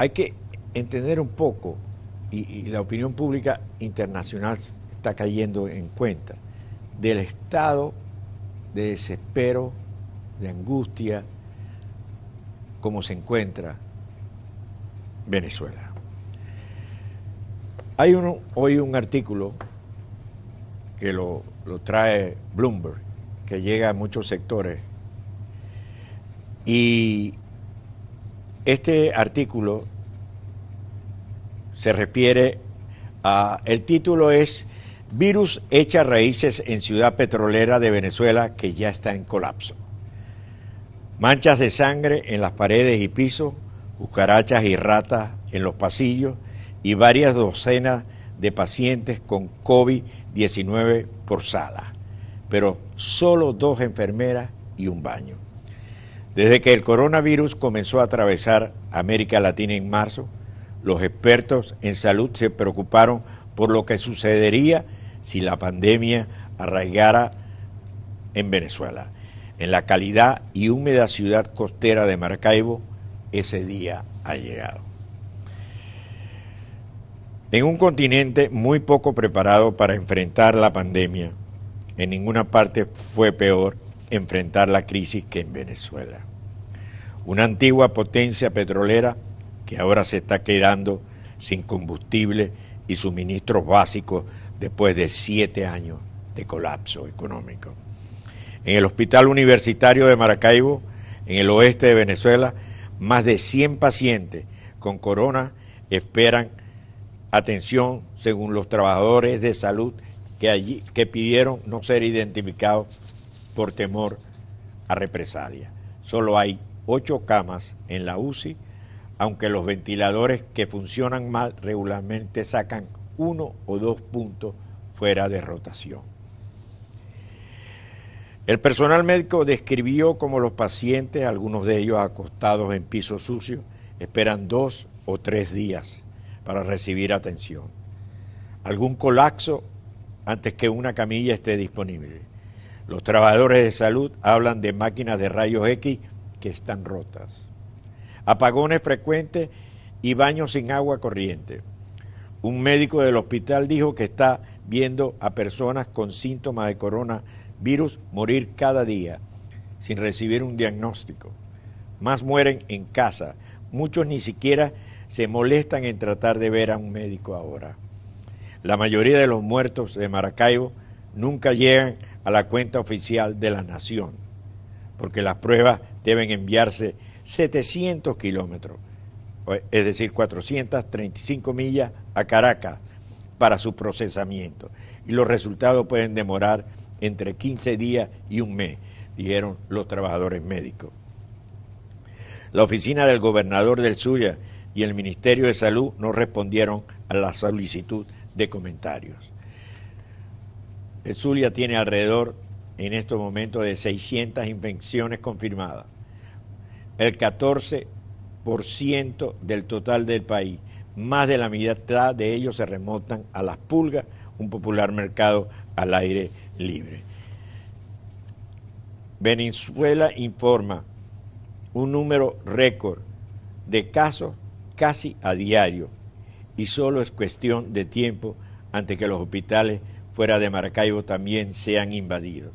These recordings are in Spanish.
hay que entender un poco, y, la opinión pública internacional está cayendo en cuenta, del estado de desespero, de angustia, como se encuentra Venezuela. Hay hoy un artículo que lo, lo trae Bloomberg, que llega a muchos sectores, y este artículo se refiere a, el título es Virus echa raíces en ciudad petrolera de Venezuela que ya está en colapso. Manchas de sangre en las paredes y pisos, cucarachas y ratas en los pasillos y varias docenas de pacientes con COVID-19 por sala, pero solo dos enfermeras y un baño. Desde que el coronavirus comenzó a atravesar América Latina en marzo, los expertos en salud se preocuparon por lo que sucedería si la pandemia arraigara en Venezuela. En la calidad y húmeda ciudad costera de Maracaibo, ese día ha llegado. En un continente muy poco preparado para enfrentar la pandemia, en ninguna parte fue peor enfrentar la crisis que en Venezuela. Una antigua potencia petrolera que ahora se está quedando sin combustible y suministros básicos después de siete años de colapso económico. En el Hospital Universitario de Maracaibo, en el oeste de Venezuela, más de 100 pacientes con corona esperan atención según los trabajadores de salud que allí que pidieron no ser identificados por temor a represalia. Solo hay ocho camas en la UCI, aunque los ventiladores que funcionan mal regularmente sacan uno o dos puntos fuera de rotación. El personal médico describió como los pacientes, algunos de ellos acostados en piso sucio, esperan dos o tres días para recibir atención. Algún colapso antes que una camilla esté disponible. Los trabajadores de salud hablan de máquinas de rayos X que están rotas. Apagones frecuentes y baños sin agua corriente. Un médico del hospital dijo que está viendo a personas con síntomas de coronavirus morir cada día sin recibir un diagnóstico. Más mueren en casa. Muchos ni siquiera se molestan en tratar de ver a un médico ahora. La mayoría de los muertos de Maracaibo nunca llegan a la cuenta oficial de la nación, porque las pruebas deben enviarse 700 kilómetros, es decir, 435 millas a Caracas para su procesamiento. Y los resultados pueden demorar entre 15 días y un mes, dijeron los trabajadores médicos. La oficina del gobernador del Zulia y el Ministerio de Salud no respondieron a la solicitud de comentarios. El Zulia tiene alrededor en estos momentos de 600 infecciones confirmadas, el 14% del total del país. Más de la mitad de ellos se remontan a las pulgas, un popular mercado al aire libre. Venezuela informa un número récord de casos casi a diario y solo es cuestión de tiempo antes que los hospitales fuera de Maracaibo también sean invadidos.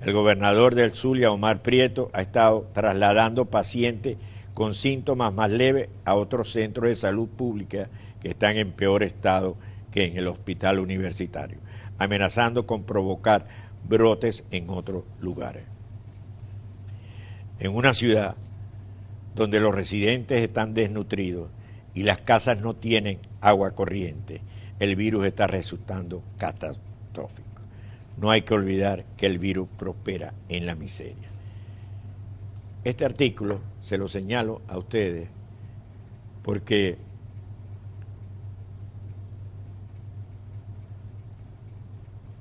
El gobernador del Zulia, Omar Prieto, ha estado trasladando pacientes con síntomas más leves a otros centros de salud pública que están en peor estado que en el hospital universitario, amenazando con provocar brotes en otros lugares. En una ciudad donde los residentes están desnutridos y las casas no tienen agua corriente, el virus está resultando catastrófico. No hay que olvidar que el virus prospera en la miseria. Este artículo se lo señalo a ustedes porque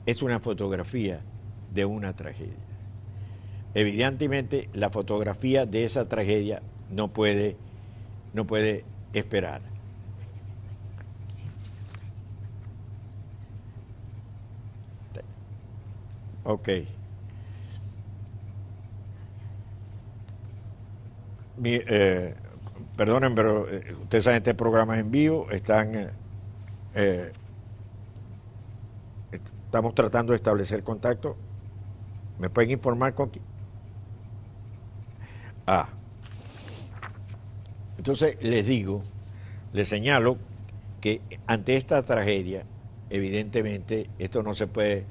es una fotografía de una tragedia. Evidentemente la fotografía de esa tragedia no puede, no puede esperar. Ok. Eh, perdonen, pero eh, ustedes saben, este programa es en vivo, están... eh, est- estamos tratando de establecer contacto. ¿Me pueden informar con quién? Ah. Entonces les digo, les señalo que ante esta tragedia, evidentemente, esto no se puede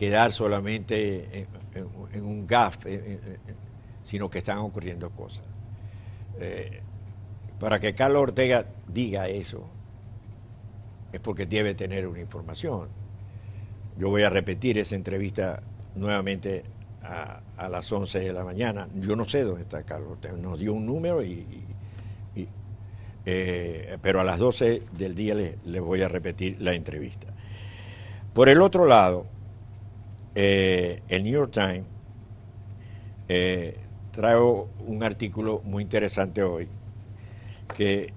quedar solamente en, un gaf, sino que están ocurriendo cosas. Eh, para que Carlos Ortega diga eso, es porque debe tener una información. Yo voy a repetir esa entrevista nuevamente a, las 11 de la mañana. Yo no sé dónde está Carlos Ortega, nos dio un número y... eh, pero a las 12 del día le, le voy a repetir la entrevista. Por el otro lado, eh, el New York Times eh, un artículo muy interesante hoy que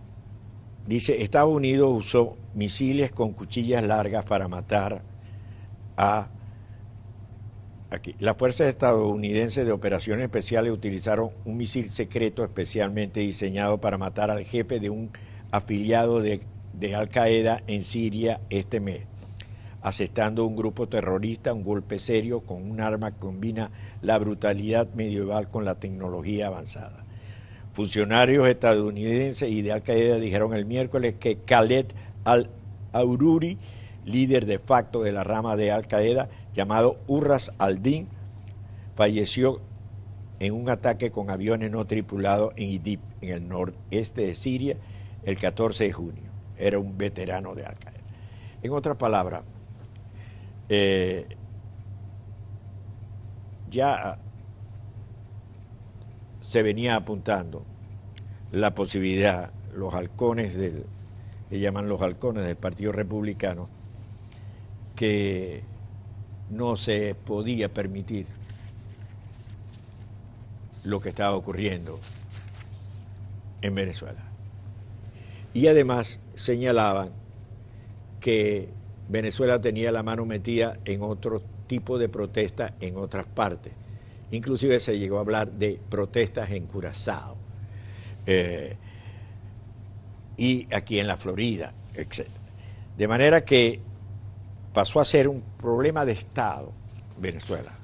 dice Estados Unidos usó misiles con cuchillas largas para matar a aquí las fuerzas estadounidenses de operaciones especiales utilizaron un misil secreto especialmente diseñado para matar al jefe de un afiliado de, de Al Qaeda en Siria este mes asestando un grupo terrorista, un golpe serio con un arma que combina la brutalidad medieval con la tecnología avanzada. Funcionarios estadounidenses y de Al Qaeda dijeron el miércoles que Khaled al-Aururi, líder de facto de la rama de Al Qaeda, llamado Urras al-Din, falleció en un ataque con aviones no tripulados en Idlib, en el noreste de Siria, el 14 de junio. Era un veterano de Al Qaeda. En otras palabras, eh, ya se venía apuntando la posibilidad, los halcones del, que llaman los halcones del Partido Republicano, que no se podía permitir lo que estaba ocurriendo en Venezuela. Y además señalaban que Venezuela tenía la mano metida en otro tipo de protestas en otras partes. Inclusive se llegó a hablar de protestas en Curazao eh, y aquí en la Florida, etc. De manera que pasó a ser un problema de Estado Venezuela.